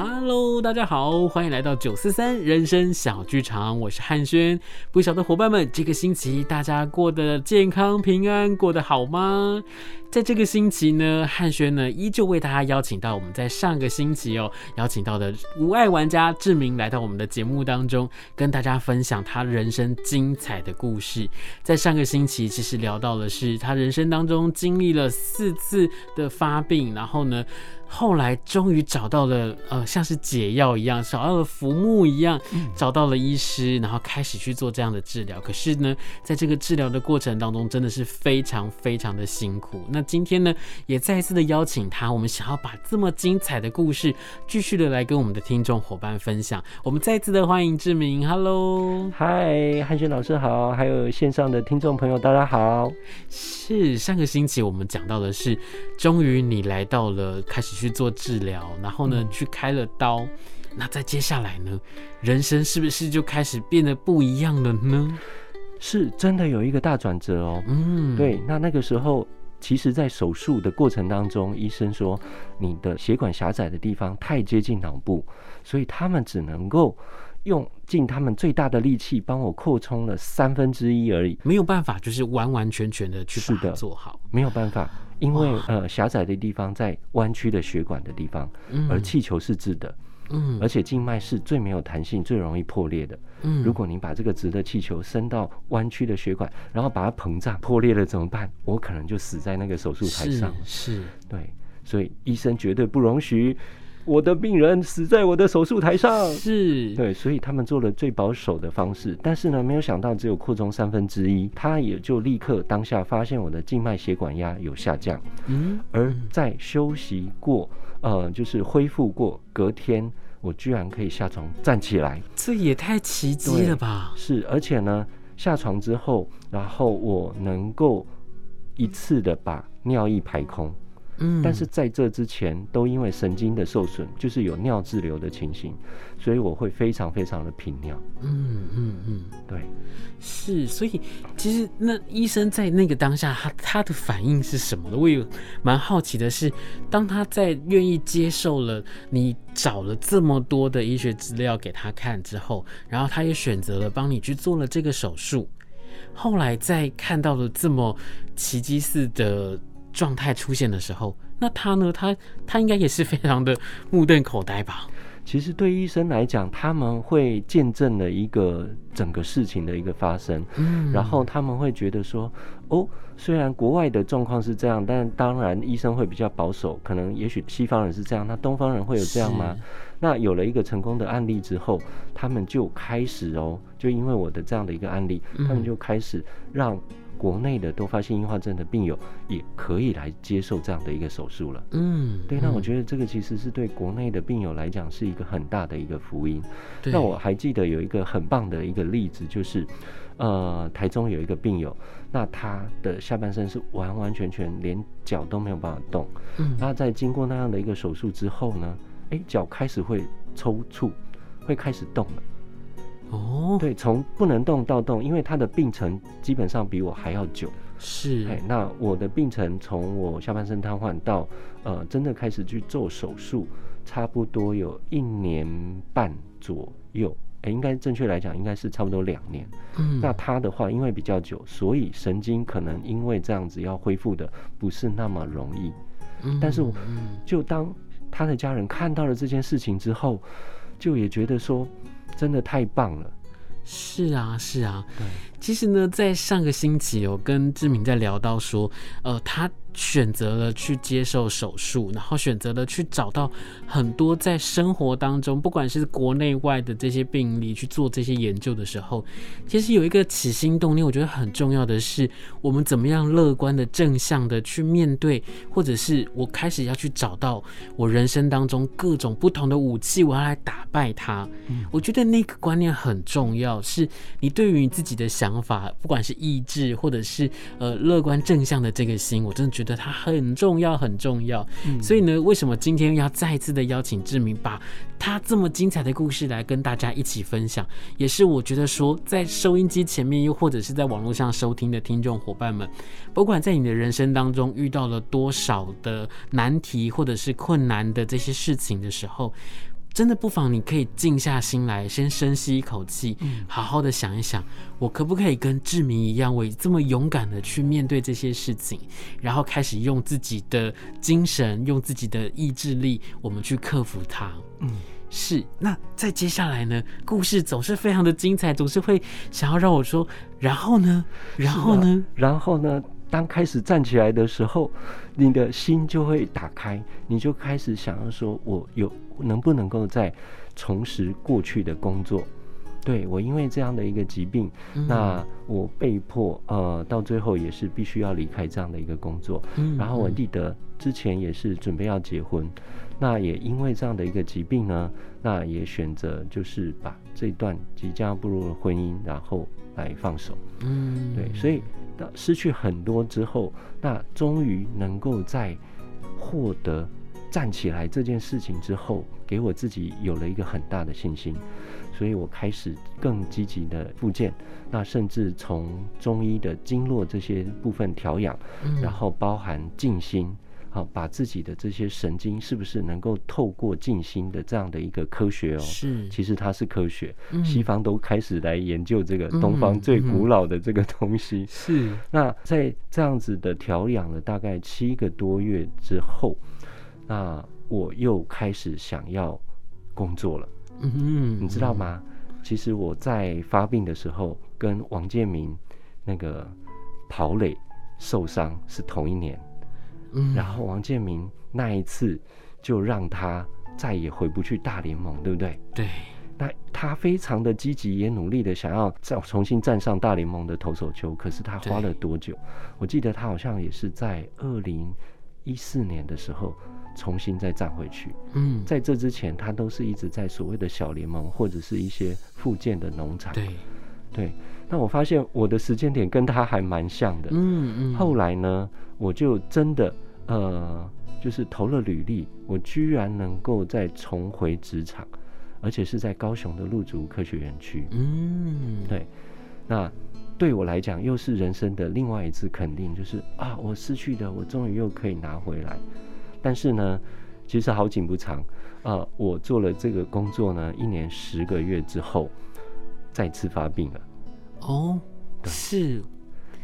Hello，大家好，欢迎来到九四三人生小剧场，我是汉轩。不晓得伙伴们，这个星期大家过得健康平安，过得好吗？在这个星期呢，汉轩呢依旧为大家邀请到我们在上个星期哦邀请到的无爱玩家志明来到我们的节目当中，跟大家分享他人生精彩的故事。在上个星期，其实聊到的是他人生当中经历了四次的发病，然后呢。后来终于找到了，呃，像是解药一样，找到了浮木一样，找到了医师，然后开始去做这样的治疗。可是呢，在这个治疗的过程当中，真的是非常非常的辛苦。那今天呢，也再一次的邀请他，我们想要把这么精彩的故事，继续的来跟我们的听众伙伴分享。我们再一次的欢迎志明，Hello，嗨，汉轩老师好，还有线上的听众朋友大家好。是上个星期我们讲到的是，终于你来到了开始。去做治疗，然后呢，去开了刀，那再接下来呢，人生是不是就开始变得不一样了呢？是真的有一个大转折哦。嗯，对，那那个时候，其实在手术的过程当中，医生说你的血管狭窄的地方太接近脑部，所以他们只能够用尽他们最大的力气帮我扩充了三分之一而已，没有办法，就是完完全全的去把它做好，没有办法。因为呃狭窄的地方在弯曲的血管的地方，而气球是直的，嗯，而且静脉是最没有弹性、最容易破裂的。嗯，如果你把这个直的气球伸到弯曲的血管，然后把它膨胀破裂了怎么办？我可能就死在那个手术台上。是，是对，所以医生绝对不容许。我的病人死在我的手术台上，是。对，所以他们做了最保守的方式，但是呢，没有想到只有扩充三分之一，他也就立刻当下发现我的静脉血管压有下降，嗯，而在休息过，呃，就是恢复过，隔天我居然可以下床站起来，这也太奇迹了吧？是，而且呢，下床之后，然后我能够一次的把尿液排空。嗯，但是在这之前都因为神经的受损，就是有尿滞留的情形，所以我会非常非常的频尿。嗯嗯嗯，对，是，所以其实那医生在那个当下，他他的反应是什么呢？我也蛮好奇的是，当他在愿意接受了你找了这么多的医学资料给他看之后，然后他也选择了帮你去做了这个手术，后来在看到了这么奇迹似的。状态出现的时候，那他呢？他他应该也是非常的 目瞪口呆吧？其实对医生来讲，他们会见证了一个整个事情的一个发生，嗯，然后他们会觉得说，哦，虽然国外的状况是这样，但当然医生会比较保守，可能也许西方人是这样，那东方人会有这样吗？那有了一个成功的案例之后，他们就开始哦，就因为我的这样的一个案例，他们就开始让。国内的多发性硬化症的病友也可以来接受这样的一个手术了。嗯，对，那我觉得这个其实是对国内的病友来讲是一个很大的一个福音。那我还记得有一个很棒的一个例子，就是呃，台中有一个病友，那他的下半身是完完全全连脚都没有办法动。嗯，那在经过那样的一个手术之后呢，哎，脚开始会抽搐，会开始动了。哦，对，从不能动到动，因为他的病程基本上比我还要久。是，哎，那我的病程从我下半身瘫痪到呃真的开始去做手术，差不多有一年半左右。哎，应该正确来讲应该是差不多两年。嗯，那他的话因为比较久，所以神经可能因为这样子要恢复的不是那么容易。嗯，但是就当他的家人看到了这件事情之后，就也觉得说。真的太棒了，是啊，是啊。对，其实呢，在上个星期有跟志明在聊到说，呃，他选择了去接受手术，然后选择了去找到很多在生活当中，不管是国内外的这些病例去做这些研究的时候，其实有一个起心动念，我觉得很重要的是，我们怎么样乐观的、正向的去面对，或者是我开始要去找到我人生当中各种不同的武器，我要来打败它。嗯，我觉得那个观念很重要，是你对于你自己的想法，不管是意志或者是呃乐观正向的这个心，我真的觉得它很重要，很重要。嗯，所以呢，为什么今天要再次的邀请志明，把他这么精彩的故事来跟大家一起分享，也是我觉得说，在收音机前面又或者是在网络上收听的听众伙伴们，不管在你的人生当中遇到了多少的难题或者是困难的这些事情的时候。真的不妨，你可以静下心来，先深吸一口气，好好的想一想，我可不可以跟志明一样，我这么勇敢的去面对这些事情，然后开始用自己的精神，用自己的意志力，我们去克服它。嗯，是。那再接下来呢？故事总是非常的精彩，总是会想要让我说，然后呢？然后呢？然后呢？当开始站起来的时候，你的心就会打开，你就开始想要说，我有能不能够再重拾过去的工作？对，我因为这样的一个疾病，嗯、那我被迫呃，到最后也是必须要离开这样的一个工作。嗯、然后我记得之前也是准备要结婚，那也因为这样的一个疾病呢，那也选择就是把这段即将步入了婚姻，然后来放手。嗯，对，所以。失去很多之后，那终于能够在获得站起来这件事情之后，给我自己有了一个很大的信心，所以我开始更积极的复健，那甚至从中医的经络这些部分调养，然后包含静心。好，把自己的这些神经是不是能够透过静心的这样的一个科学哦？是，其实它是科学。嗯，西方都开始来研究这个东方最古老的这个东西。是。那在这样子的调养了大概七个多月之后，那我又开始想要工作了。嗯，你知道吗？其实我在发病的时候，跟王建民那个跑垒受伤是同一年。嗯，然后王建民那一次就让他再也回不去大联盟，对不对？对。那他非常的积极，也努力的想要再重新站上大联盟的投手球。可是他花了多久？我记得他好像也是在二零一四年的时候重新再站回去。嗯，在这之前，他都是一直在所谓的小联盟或者是一些附件的农场。对，对。那我发现我的时间点跟他还蛮像的。嗯嗯。后来呢，我就真的呃，就是投了履历，我居然能够再重回职场，而且是在高雄的陆竹科学园区。嗯，对。那对我来讲，又是人生的另外一次肯定，就是啊，我失去的，我终于又可以拿回来。但是呢，其实好景不长啊，我做了这个工作呢，一年十个月之后，再次发病了。哦，是。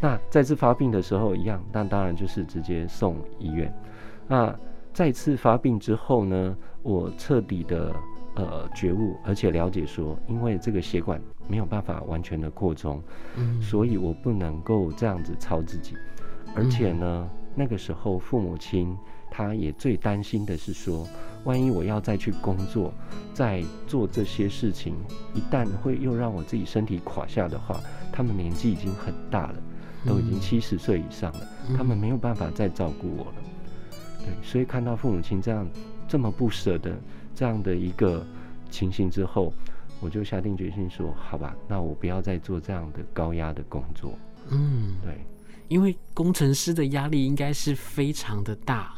那再次发病的时候一样，那当然就是直接送医院。那再次发病之后呢，我彻底的呃觉悟，而且了解说，因为这个血管没有办法完全的扩充，嗯，所以我不能够这样子操自己。而且呢，嗯，那个时候父母亲。他也最担心的是说，万一我要再去工作，再做这些事情，一旦会又让我自己身体垮下的话，他们年纪已经很大了，都已经七十岁以上了，他们没有办法再照顾我了。对，所以看到父母亲这样这么不舍的这样的一个情形之后，我就下定决心说，好吧，那我不要再做这样的高压的工作。嗯，对，因为工程师的压力应该是非常的大。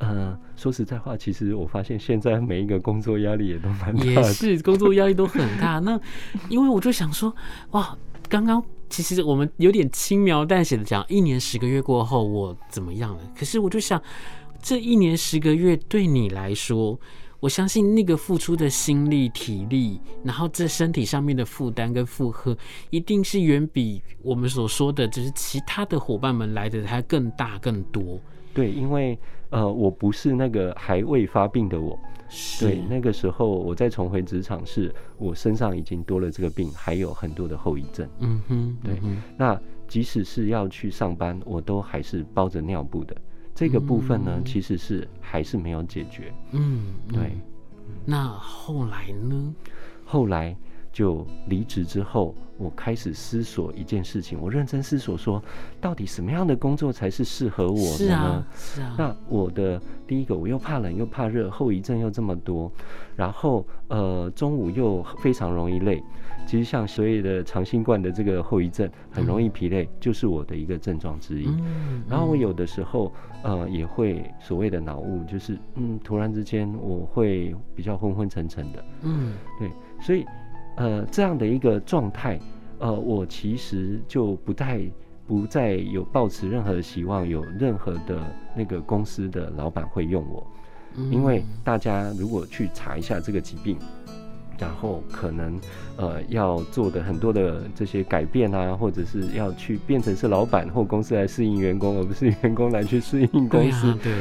嗯，说实在话，其实我发现现在每一个工作压力也都蛮，也是工作压力都很大。那因为我就想说，哇，刚刚其实我们有点轻描淡写的讲，一年十个月过后我怎么样了？可是我就想，这一年十个月对你来说，我相信那个付出的心力、体力，然后这身体上面的负担跟负荷，一定是远比我们所说的，就是其他的伙伴们来的还更大更多。对，因为。呃，我不是那个还未发病的我，对，那个时候我再重回职场，是我身上已经多了这个病，还有很多的后遗症。嗯哼，对。嗯，那即使是要去上班，我都还是包着尿布的，这个部分呢，其实是还是没有解决。嗯，对。那后来呢？后来。就离职之后，我开始思索一件事情。我认真思索说，到底什么样的工作才是适合我的呢？是啊，是啊。那我的第一个，我又怕冷又怕热，后遗症又这么多，然后呃，中午又非常容易累。其实像所谓的长新冠的这个后遗症，很容易疲累，嗯、就是我的一个症状之一。嗯、然后我有的时候呃也会所谓的脑雾，就是嗯，突然之间我会比较昏昏沉沉的。嗯，对，所以。呃，这样的一个状态，呃，我其实就不太不再有抱持任何的希望，有任何的那个公司的老板会用我，因为大家如果去查一下这个疾病，然后可能呃要做的很多的这些改变啊，或者是要去变成是老板或公司来适应员工，而不是员工来去适应公司，对，对，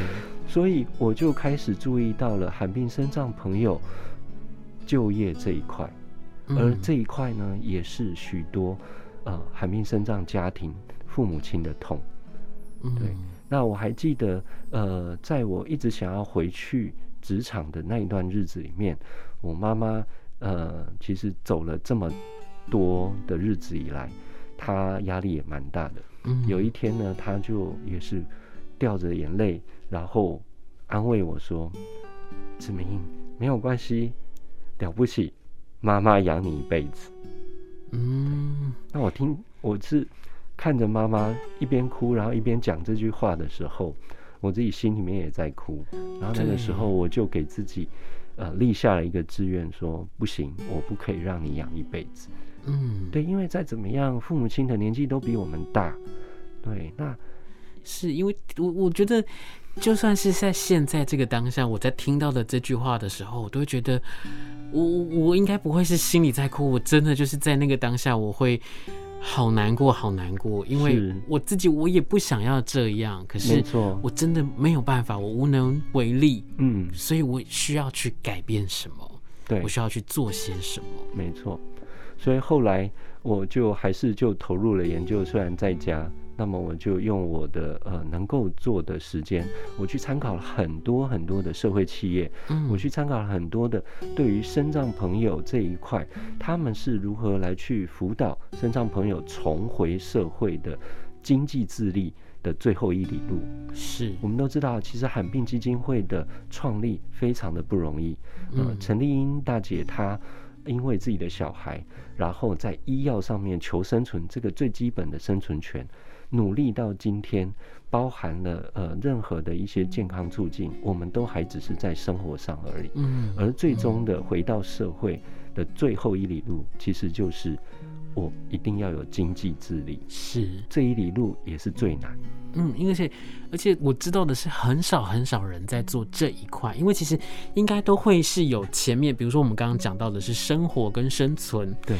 所以我就开始注意到了罕病身障朋友就业这一块。而这一块呢，也是许多呃罕病身障家庭父母亲的痛。对，那我还记得，呃，在我一直想要回去职场的那一段日子里面，我妈妈呃，其实走了这么多的日子以来，他压力也蛮大的。有一天呢，他就也是掉着眼泪，然后安慰我说：“志明，没有关系，了不起。”妈妈养你一辈子，嗯，那我听我是看着妈妈一边哭，然后一边讲这句话的时候，我自己心里面也在哭。然后那个时候，我就给自己呃立下了一个志愿，说不行，我不可以让你养一辈子。嗯，对，因为再怎么样，父母亲的年纪都比我们大。对，那是因为我我觉得，就算是在现在这个当下，我在听到的这句话的时候，我都会觉得。我我应该不会是心里在哭，我真的就是在那个当下，我会好难过，好难过，因为我自己我也不想要这样，可是我真的没有办法，我无能为力，嗯，所以我需要去改变什么，对，我需要去做些什么，没错，所以后来我就还是就投入了研究，虽然在家。那么我就用我的呃能够做的时间，我去参考了很多很多的社会企业，嗯，我去参考了很多的对于身障朋友这一块，他们是如何来去辅导身障朋友重回社会的经济自立的最后一里路。是我们都知道，其实罕病基金会的创立非常的不容易。呃，陈丽英大姐她因为自己的小孩，然后在医药上面求生存，这个最基本的生存权。努力到今天，包含了呃任何的一些健康促进，我们都还只是在生活上而已。嗯，而最终的回到社会的最后一里路，其实就是我一定要有经济自理。是这一里路也是最难。嗯，因为而且而且我知道的是，很少很少人在做这一块，因为其实应该都会是有前面，比如说我们刚刚讲到的是生活跟生存。对。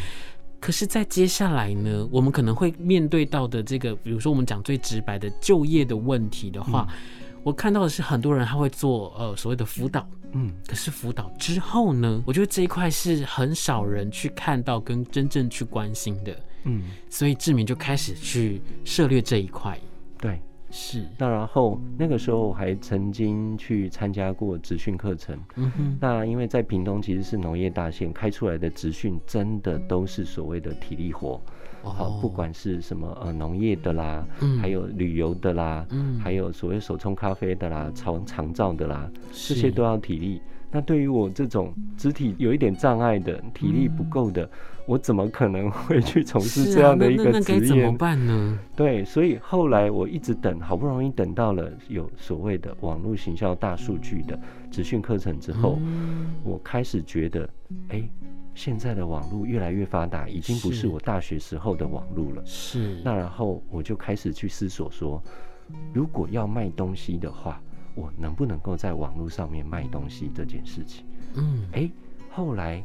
可是，在接下来呢，我们可能会面对到的这个，比如说我们讲最直白的就业的问题的话，嗯、我看到的是很多人他会做呃所谓的辅导，嗯，可是辅导之后呢，我觉得这一块是很少人去看到跟真正去关心的，嗯，所以志明就开始去涉猎这一块，对。是，那然后那个时候我还曾经去参加过职训课程。嗯哼，那因为在屏东其实是农业大县，开出来的职训真的都是所谓的体力活。好，不管是什么呃农业的啦，嗯，还有旅游的啦，嗯，还有所谓手冲咖啡的啦，长长照的啦，这些都要体力。那对于我这种肢体有一点障碍的、体力不够的，我怎么可能会去从事这样的一个职业？怎么办呢？对，所以后来我一直等，好不容易等到了有所谓的网络行销大数据的职训课程之后，我开始觉得，哎。现在的网络越来越发达，已经不是我大学时候的网络了。是。那然后我就开始去思索说，如果要卖东西的话，我能不能够在网络上面卖东西这件事情？嗯。哎，后来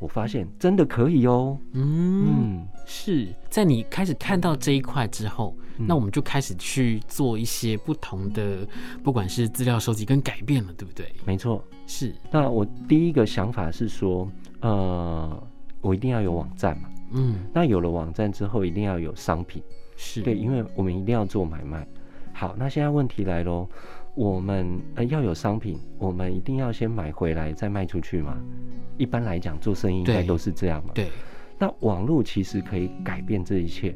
我发现真的可以哦。嗯。嗯，是在你开始看到这一块之后，嗯，那我们就开始去做一些不同的，不管是资料收集跟改变了，对不对？没错。是。那我第一个想法是说。呃，我一定要有网站嘛，嗯，那有了网站之后，一定要有商品，是对，因为我们一定要做买卖。好，那现在问题来喽，我们呃要有商品，我们一定要先买回来再卖出去嘛？一般来讲，做生意应该都是这样嘛。对。那网络其实可以改变这一切。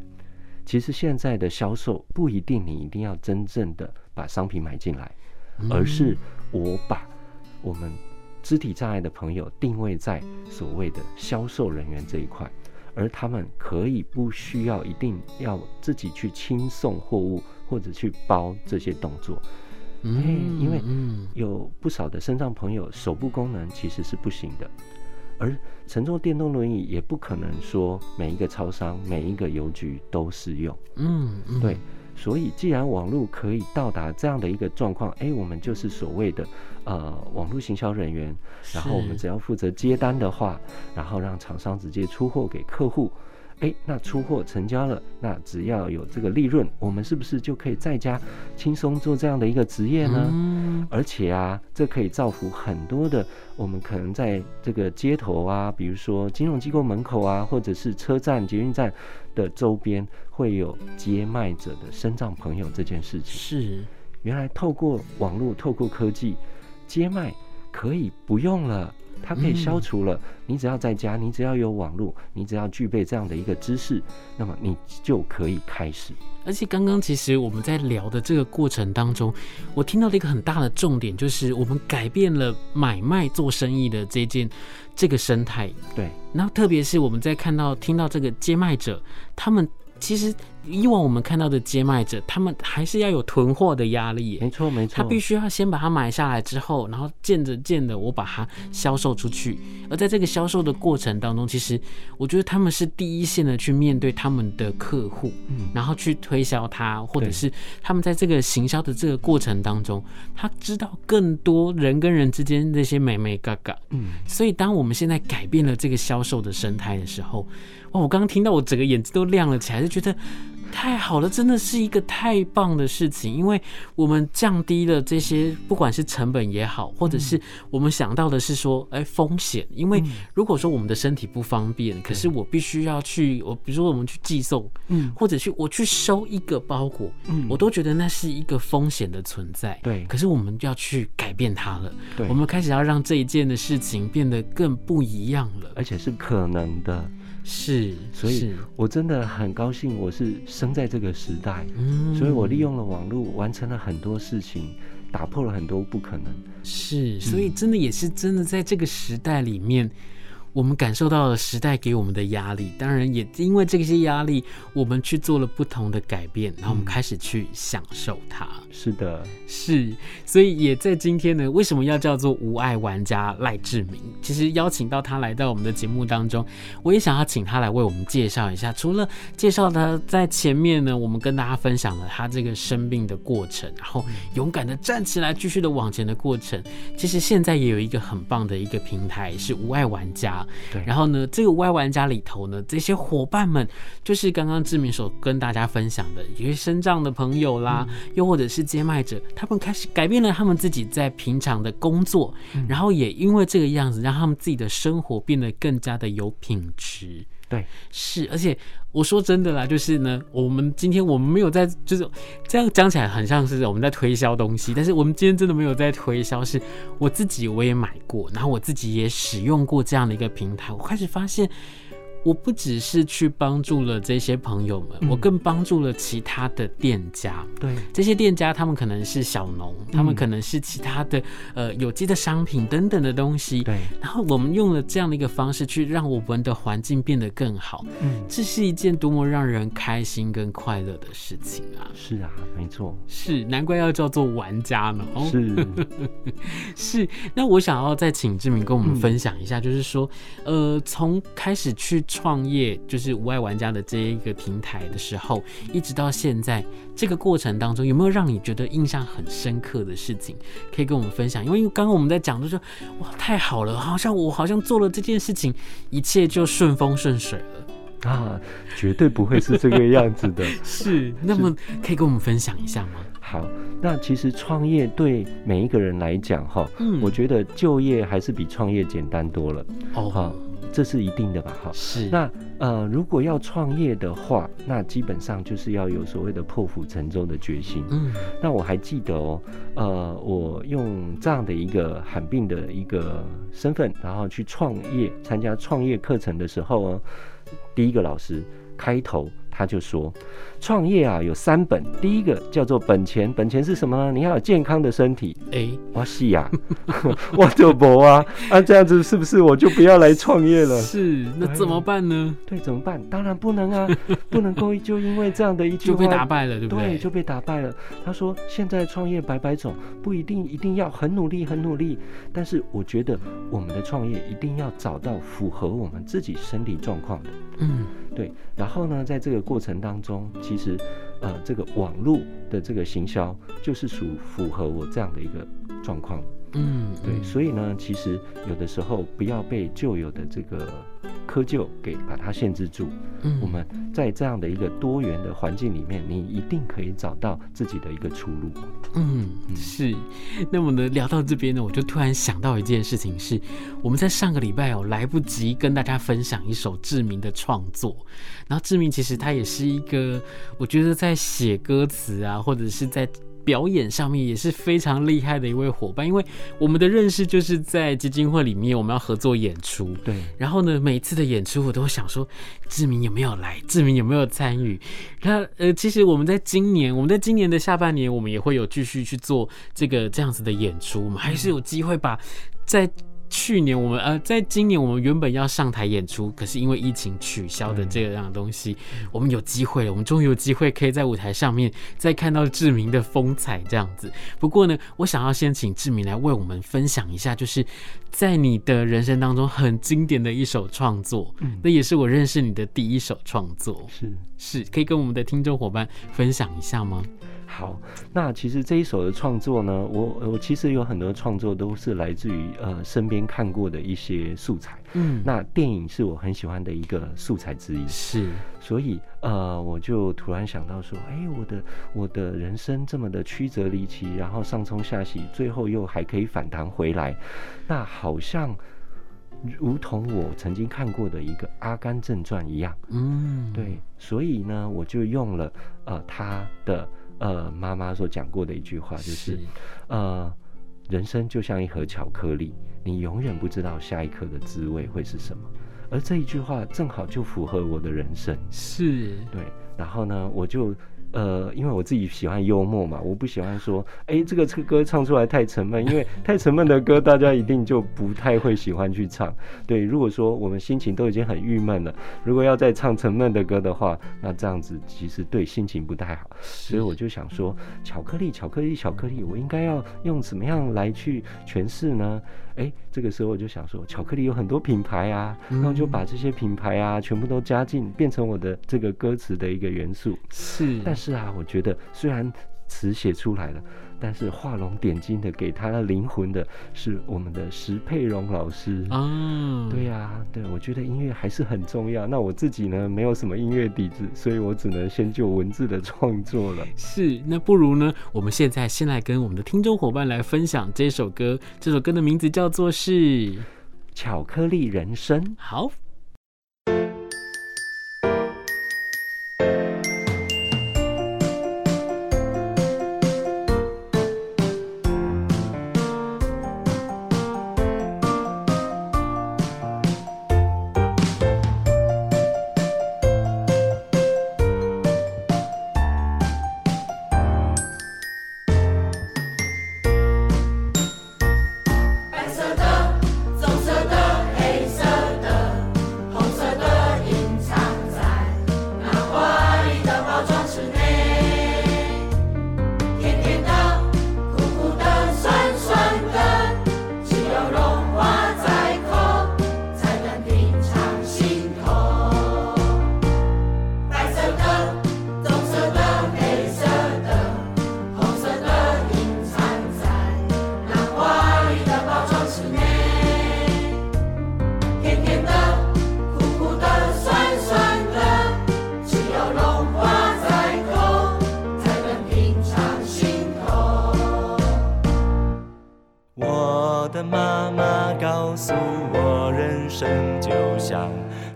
其实现在的销售不一定你一定要真正的把商品买进来，而是我把我们肢体障碍的朋友定位在所谓的销售人员这一块，而他们可以不需要一定要自己去轻送货物或者去包这些动作。嗯，因为有不少的身障朋友手部功能其实是不行的。而乘坐电动轮椅也不可能说每一个超商、每一个邮局都适用。嗯，嗯，对。所以既然网络可以到达这样的一个状况，哎，我们就是所谓的呃网络行销人员，然后我们只要负责接单的话，然后让厂商直接出货给客户。哎，那出货成交了，那只要有这个利润，我们是不是就可以在家轻松做这样的一个职业呢？嗯。而且啊，这可以造福很多的我们可能在这个街头啊，比如说金融机构门口啊，或者是车站、捷运站的周边，会有接卖者的身障朋友这件事情。是，原来透过网络，透过科技，接卖可以不用了。它可以消除了，你只要在家，你只要有网络，你只要具备这样的一个知识，那么你就可以开始。而且刚刚其实我们在聊的这个过程当中，我听到了一个很大的重点，就是我们改变了买卖做生意的这件这个生态。对，然后特别是我们在看到听到这个接卖者，他们。其实以往我们看到的接卖者，他们还是要有囤货的压力。没错，没错。他必须要先把它买下来之后，然后见着见的我把它销售出去。而在这个销售的过程当中，其实我觉得他们是第一线的去面对他们的客户，嗯，然后去推销他，或者是他们在这个行销的这个过程当中，他知道更多人跟人之间那些美眉嘎嘎。嗯，所以当我们现在改变了这个销售的生态的时候。哦，我刚刚听到，我整个眼睛都亮了起来，就觉得太好了，真的是一个太棒的事情。因为我们降低了这些，不管是成本也好，或者是我们想到的是说，哎，风险。因为如果说我们的身体不方便，可是我必须要去，我比如说我们去寄送，嗯，或者去我去收一个包裹，嗯，我都觉得那是一个风险的存在。对，可是我们要去改变它了，对，我们开始要让这一件的事情变得更不一样了，而且是可能的。是，所以我真的很高兴，我是生在这个时代，嗯，所以我利用了网络，完成了很多事情，打破了很多不可能。是，所以真的也是真的在这个时代里面。我们感受到了时代给我们的压力，当然也因为这些压力，我们去做了不同的改变，然后我们开始去享受它。嗯、是的，是，所以也在今天呢，为什么要叫做无爱玩家赖志明？其实邀请到他来到我们的节目当中，我也想要请他来为我们介绍一下。除了介绍他在前面呢，我们跟大家分享了他这个生病的过程，然后勇敢的站起来，继续的往前的过程。其实现在也有一个很棒的一个平台，是无爱玩家。对，然后呢，这个 Y 玩家里头呢，这些伙伴们就是刚刚志明所跟大家分享的，一些身障的朋友啦，嗯、又或者是接麦者，他们开始改变了他们自己在平常的工作，嗯、然后也因为这个样子，让他们自己的生活变得更加的有品质。对，是，而且我说真的啦，就是呢，我们今天我们没有在，就是这样讲起来很像是我们在推销东西，但是我们今天真的没有在推销，是我自己我也买过，然后我自己也使用过这样的一个平台，我开始发现。我不只是去帮助了这些朋友们，我更帮助了其他的店家。对，这些店家，他们可能是小农，他们可能是其他的呃有机的商品等等的东西。对，然后我们用了这样的一个方式去让我们的环境变得更好。嗯，这是一件多么让人开心跟快乐的事情啊！是啊，没错，是难怪要叫做玩家呢。是 是，那我想要再请志明跟我们分享一下，就是说，呃，从开始去。创业就是无爱玩家的这一个平台的时候，一直到现在这个过程当中，有没有让你觉得印象很深刻的事情可以跟我们分享？因为刚刚我们在讲的时候，哇，太好了，好像我好像做了这件事情，一切就顺风顺水了啊！绝对不会是这个样子的。是，那么可以跟我们分享一下吗？好，那其实创业对每一个人来讲，哈，嗯，我觉得就业还是比创业简单多了。哦，好。这是一定的吧？哈，是。那呃，如果要创业的话，那基本上就是要有所谓的破釜沉舟的决心。嗯，那我还记得哦，呃，我用这样的一个罕病的一个身份，然后去创业，参加创业课程的时候哦，第一个老师开头。他就说，创业啊有三本，第一个叫做本钱，本钱是什么呢？你要有健康的身体。哎、欸，我是呀，我就不啊，啊这样子是不是我就不要来创业了？是，那怎么办呢？对，怎么办？当然不能啊，不能够就因为这样的一句话就被打败了，对不对？对，就被打败了。他说，现在创业百百种，不一定一定要很努力很努力，但是我觉得我们的创业一定要找到符合我们自己身体状况的。嗯。对，然后呢，在这个过程当中，其实，呃，这个网络的这个行销就是属符合我这样的一个状况。嗯，对，所以呢，其实有的时候不要被旧有的这个窠臼给把它限制住。嗯，我们在这样的一个多元的环境里面，你一定可以找到自己的一个出路。嗯，是。那么呢，聊到这边呢，我就突然想到一件事情是，我们在上个礼拜哦，来不及跟大家分享一首志明的创作。然后志明其实他也是一个，我觉得在写歌词啊，或者是在。表演上面也是非常厉害的一位伙伴，因为我们的认识就是在基金会里面，我们要合作演出。对，然后呢，每一次的演出我都想说，志明有没有来？志明有没有参与？那呃，其实我们在今年，我们在今年的下半年，我们也会有继续去做这个这样子的演出，我们还是有机会把在。去年我们呃，在今年我们原本要上台演出，可是因为疫情取消的这样东西，我们有机会了，我们终于有机会可以在舞台上面再看到志明的风采这样子。不过呢，我想要先请志明来为我们分享一下，就是在你的人生当中很经典的一首创作，嗯那也是我认识你的第一首创作，是是，可以跟我们的听众伙伴分享一下吗？好，那其实这一首的创作呢，我我其实有很多创作都是来自于呃身边看过的一些素材，嗯，那电影是我很喜欢的一个素材之一，是，所以呃我就突然想到说，哎，我的我的人生这么的曲折离奇，然后上冲下洗，最后又还可以反弹回来，那好像如同我曾经看过的一个《阿甘正传》一样，嗯，对，所以呢，我就用了呃他的。呃，妈妈所讲过的一句话就是，是呃，人生就像一盒巧克力，你永远不知道下一颗的滋味会是什么。而这一句话正好就符合我的人生，是对。然后呢，我就。呃，因为我自己喜欢幽默嘛，我不喜欢说，哎、欸，这个这个歌唱出来太沉闷，因为太沉闷的歌，大家一定就不太会喜欢去唱。对，如果说我们心情都已经很郁闷了，如果要再唱沉闷的歌的话，那这样子其实对心情不太好。所以我就想说，巧克力，巧克力，巧克力，我应该要用怎么样来去诠释呢？哎，这个时候我就想说，巧克力有很多品牌啊，然后就把这些品牌啊全部都加进，变成我的这个歌词的一个元素。是，但是啊，我觉得虽然词写出来了。但是画龙点睛的给他的灵魂的是我们的石佩荣老师啊，对呀、啊，对，我觉得音乐还是很重要。那我自己呢，没有什么音乐底子，所以我只能先就文字的创作了。是，那不如呢，我们现在先来跟我们的听众伙伴来分享这首歌。这首歌的名字叫做是《巧克力人生》。好。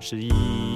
十一。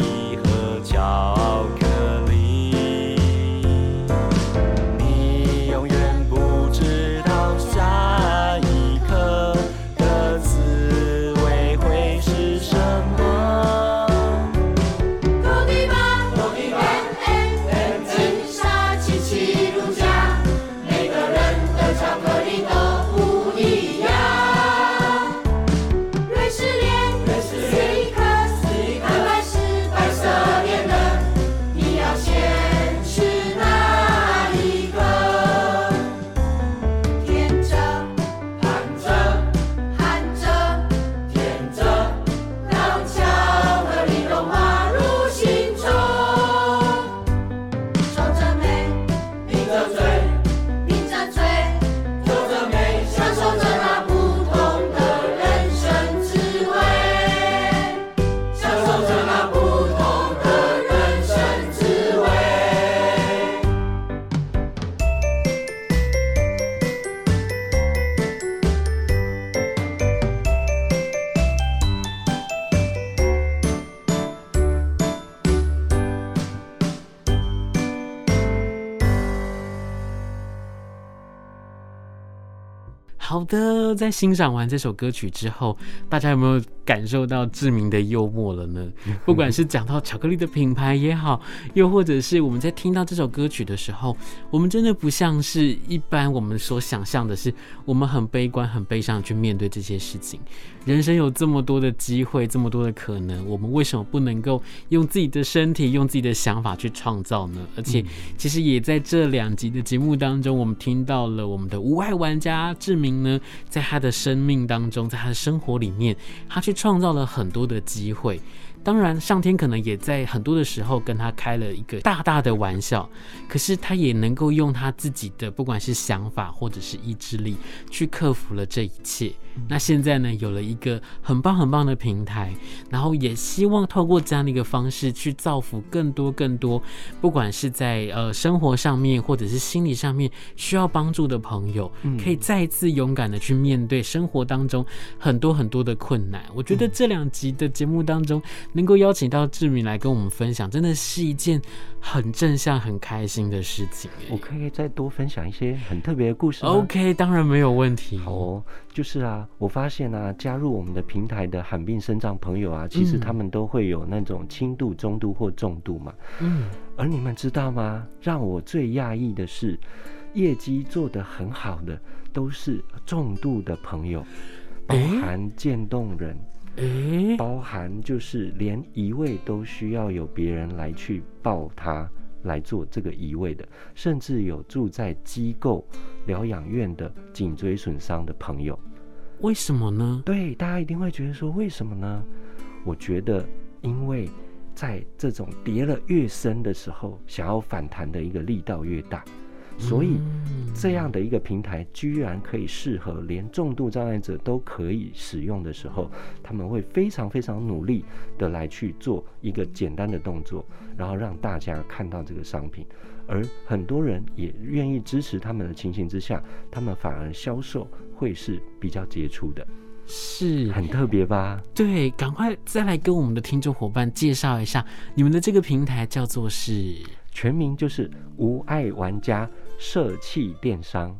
好的，在欣赏完这首歌曲之后，大家有没有感受到志明的幽默了呢？不管是讲到巧克力的品牌也好，又或者是我们在听到这首歌曲的时候，我们真的不像是一般我们所想象的，是我们很悲观、很悲伤去面对这些事情。人生有这么多的机会，这么多的可能，我们为什么不能够用自己的身体、用自己的想法去创造呢？而且，其实也在这两集的节目当中，我们听到了我们的无爱玩家志明呢，在他的生命当中，在他的生活里面，他去创造了很多的机会。当然，上天可能也在很多的时候跟他开了一个大大的玩笑，可是他也能够用他自己的不管是想法或者是意志力去克服了这一切。那现在呢，有了一个很棒很棒的平台，然后也希望透过这样的一个方式去造福更多更多，不管是在呃生活上面或者是心理上面需要帮助的朋友，可以再一次勇敢的去面对生活当中很多很多的困难。我觉得这两集的节目当中。能够邀请到志明来跟我们分享，真的是一件很正向、很开心的事情。我可以再多分享一些很特别的故事吗？OK，当然没有问题。好哦，就是啊，我发现啊，加入我们的平台的罕病生长朋友啊，其实他们都会有那种轻度、中度或重度嘛。嗯。而你们知道吗？让我最讶异的是，业绩做得很好的都是重度的朋友，包含渐冻人。诶，包含就是连移位都需要有别人来去抱他来做这个移位的，甚至有住在机构疗养院的颈椎损伤的朋友。为什么呢？对，大家一定会觉得说，为什么呢？我觉得，因为在这种跌了越深的时候，想要反弹的一个力道越大。所以，这样的一个平台居然可以适合连重度障碍者都可以使用的时候，他们会非常非常努力的来去做一个简单的动作，然后让大家看到这个商品，而很多人也愿意支持他们的情形之下，他们反而销售会是比较杰出的，是很特别吧？对，赶快再来跟我们的听众伙伴介绍一下，你们的这个平台叫做是。全名就是无爱玩家社企电商，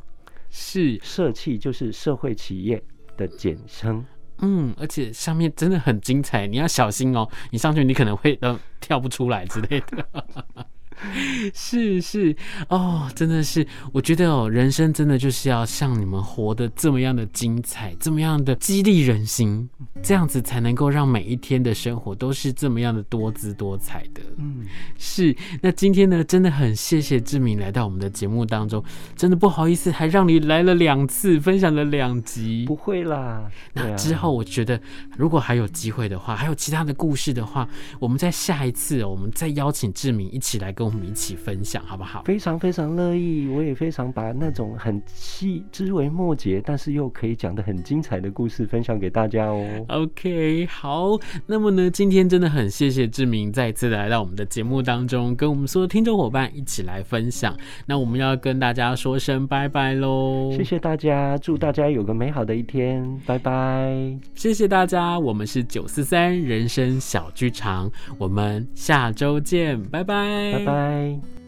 是社企就是社会企业的简称。嗯，而且上面真的很精彩，你要小心哦，你上去你可能会呃跳不出来之类的。是是哦，真的是，我觉得哦，人生真的就是要像你们活得这么样的精彩，这么样的激励人心，这样子才能够让每一天的生活都是这么样的多姿多彩的。嗯，是。那今天呢，真的很谢谢志明来到我们的节目当中，真的不好意思，还让你来了两次，分享了两集。不会啦，那之后我觉得，如果还有机会的话，还有其他的故事的话，我们在下一次，我们再邀请志明一起来跟。跟我们一起分享，好不好？非常非常乐意，我也非常把那种很细枝微末节，但是又可以讲的很精彩的故事分享给大家哦。OK，好，那么呢，今天真的很谢谢志明再次来到我们的节目当中，跟我们所有听众伙伴一起来分享。那我们要跟大家说声拜拜喽！谢谢大家，祝大家有个美好的一天，拜拜！谢谢大家，我们是九四三人生小剧场，我们下周见，拜拜拜，拜拜。